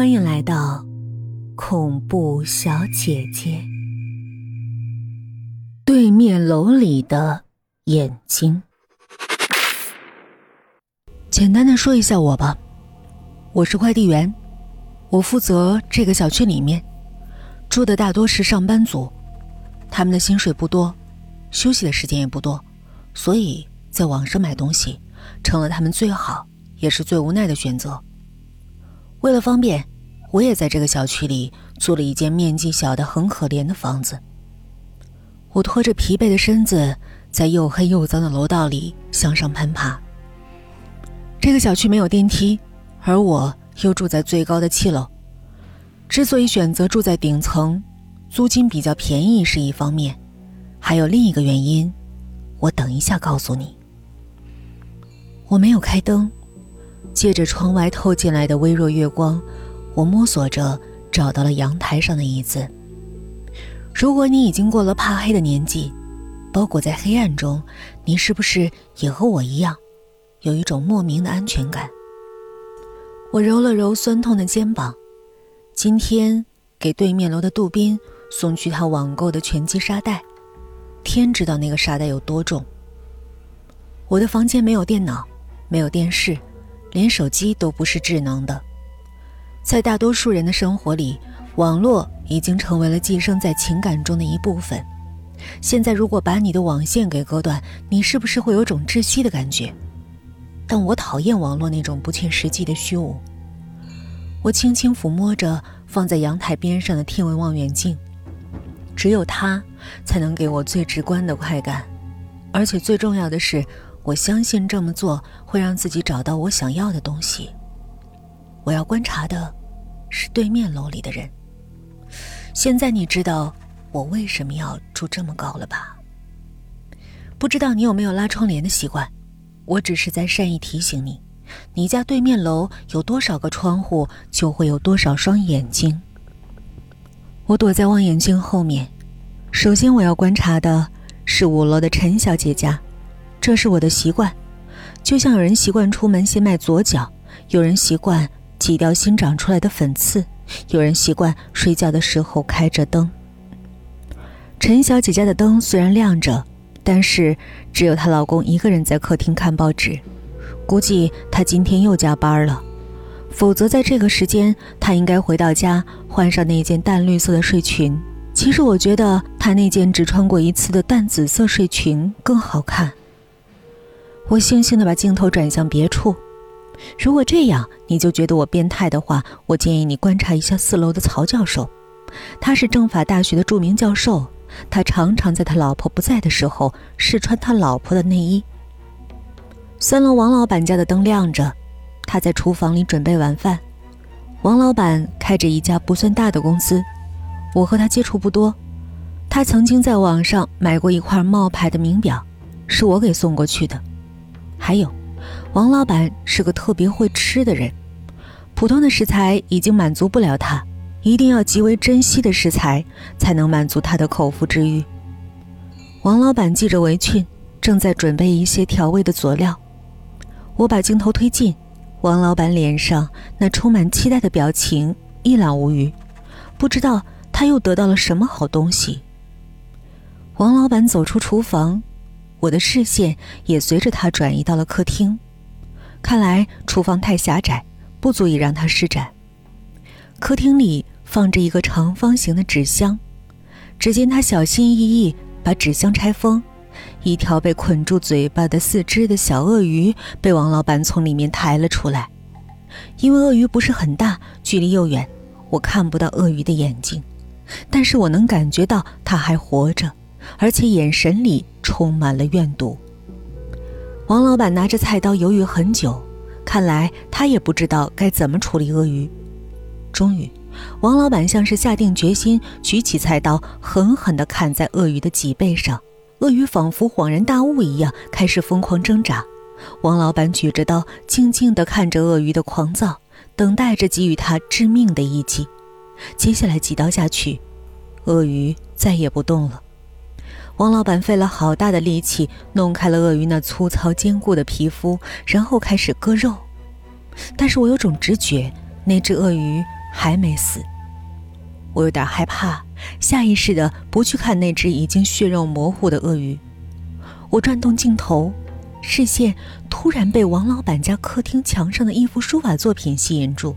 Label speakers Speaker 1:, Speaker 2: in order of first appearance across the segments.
Speaker 1: 欢迎来到恐怖小姐姐。对面楼里的眼睛。简单的说一下我吧，我是快递员，我负责这个小区里面住的大多是上班族，他们的薪水不多，休息的时间也不多，所以在网上买东西成了他们最好也是最无奈的选择。为了方便，我也在这个小区里租了一间面积小的很可怜的房子。我拖着疲惫的身子，在又黑又脏的楼道里向上攀爬。这个小区没有电梯，而我又住在最高的七楼。之所以选择住在顶层，租金比较便宜是一方面，还有另一个原因，我等一下告诉你。我没有开灯，借着窗外透进来的微弱月光，我摸索着找到了阳台上的椅子。如果你已经过了怕黑的年纪，包裹在黑暗中，你是不是也和我一样？有一种莫名的安全感。我揉了揉酸痛的肩膀，今天给对面楼的杜宾送去他网购的拳击沙袋，天知道那个沙袋有多重。我的房间没有电脑，没有电视，连手机都不是智能的。在大多数人的生活里，网络已经成为了寄生在情感中的一部分。现在，如果把你的网线给割断，你是不是会有种窒息的感觉？但我讨厌网络那种不切实际的虚无。我轻轻抚摸着放在阳台边上的天文望远镜，只有它才能给我最直观的快感，而且最重要的是，我相信这么做会让自己找到我想要的东西。我要观察的是对面楼里的人。现在你知道我为什么要住这么高了吧？不知道你有没有拉窗帘的习惯？我只是在善意提醒你，你家对面楼有多少个窗户，就会有多少双眼睛。我躲在望远镜后面，首先我要观察的是五楼的陈小姐家，这是我的习惯，就像有人习惯出门先迈左脚，有人习惯挤掉新长出来的粉刺，有人习惯睡觉的时候开着灯。陈小姐家的灯虽然亮着。但是只有她老公一个人在客厅看报纸，估计她今天又加班了，否则在这个时间她应该回到家换上那件淡绿色的睡裙。其实我觉得她那件只穿过一次的淡紫色睡裙更好看。我悻悻地把镜头转向别处，如果这样你就觉得我变态的话，我建议你观察一下四楼的曹教授，他是政法大学的著名教授。他常常在他老婆不在的时候试穿他老婆的内衣。三楼王老板家的灯亮着，他在厨房里准备晚饭。王老板开着一家不算大的公司，我和他接触不多。他曾经在网上买过一块冒牌的名表，是我给送过去的。还有，王老板是个特别会吃的人，普通的食材已经满足不了他。一定要极为珍惜的食材，才能满足他的口腹之欲。王老板系着围裙，正在准备一些调味的佐料。我把镜头推进，王老板脸上那充满期待的表情一览无余，不知道他又得到了什么好东西。王老板走出厨房，我的视线也随着他转移到了客厅。看来厨房太狭窄，不足以让他施展。客厅里放着一个长方形的纸箱，只见他小心翼翼把纸箱拆封，一条被捆住嘴巴的四肢的小鳄鱼被王老板从里面抬了出来。因为鳄鱼不是很大，距离又远，我看不到鳄鱼的眼睛，但是我能感觉到它还活着，而且眼神里充满了怨毒。王老板拿着菜刀犹豫很久，看来他也不知道该怎么处理鳄鱼。终于，王老板像是下定决心，举起菜刀，狠狠地砍在鳄鱼的脊背上。鳄鱼仿佛恍然大悟一样，开始疯狂挣扎。王老板举着刀，静静地看着鳄鱼的狂躁，等待着给予它致命的一击。接下来几刀下去，鳄鱼再也不动了。王老板费了好大的力气，弄开了鳄鱼那粗糙坚固的皮肤，然后开始割肉。但是我有种直觉，那只鳄鱼。还没死。我有点害怕，下意识的不去看那只已经血肉模糊的鳄鱼。我转动镜头，视线突然被王老板家客厅墙上的一幅书法作品吸引住。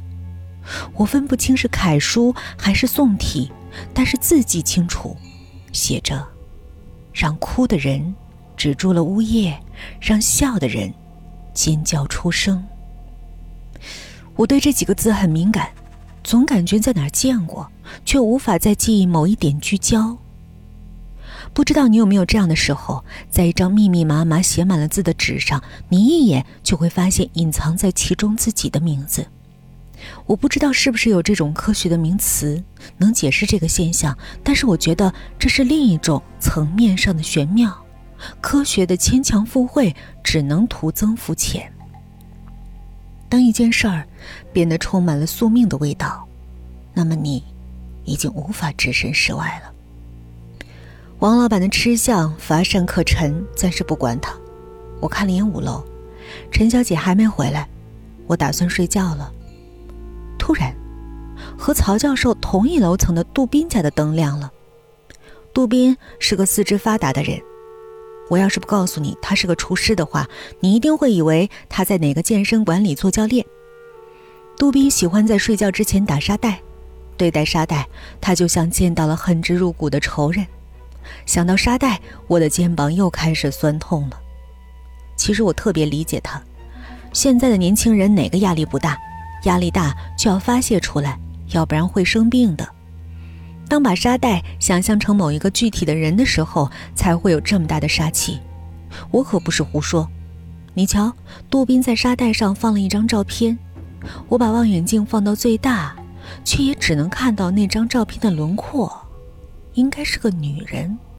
Speaker 1: 我分不清是楷书还是宋体，但是字迹清楚，写着：“让哭的人止住了呜咽，让笑的人尖叫出声。”我对这几个字很敏感，总感觉在哪儿见过，却无法在记忆某一点聚焦。不知道你有没有这样的时候，在一张密密麻麻写满了字的纸上，你一眼就会发现隐藏在其中自己的名字。我不知道是不是有这种科学的名词能解释这个现象，但是我觉得这是另一种层面上的玄妙。科学的牵强附会只能徒增肤浅。当一件事儿变得充满了宿命的味道，那么你已经无法置身事外了。王老板的吃相乏善可陈，暂时不管他。我看了眼五楼，陈小姐还没回来，我打算睡觉了。突然，和曹教授同一楼层的杜宾家的灯亮了。杜宾是个四肢发达的人，我要是不告诉你他是个厨师的话，你一定会以为他在哪个健身馆里做教练。杜宾喜欢在睡觉之前打沙袋，对待沙袋，他就像见到了恨之入骨的仇人。想到沙袋，我的肩膀又开始酸痛了。其实我特别理解他，现在的年轻人哪个压力不大？压力大就要发泄出来，要不然会生病的。当把沙袋想象成某一个具体的人的时候，才会有这么大的杀气。我可不是胡说。你瞧，杜宾在沙袋上放了一张照片，我把望远镜放到最大，却也只能看到那张照片的轮廓，应该是个女人。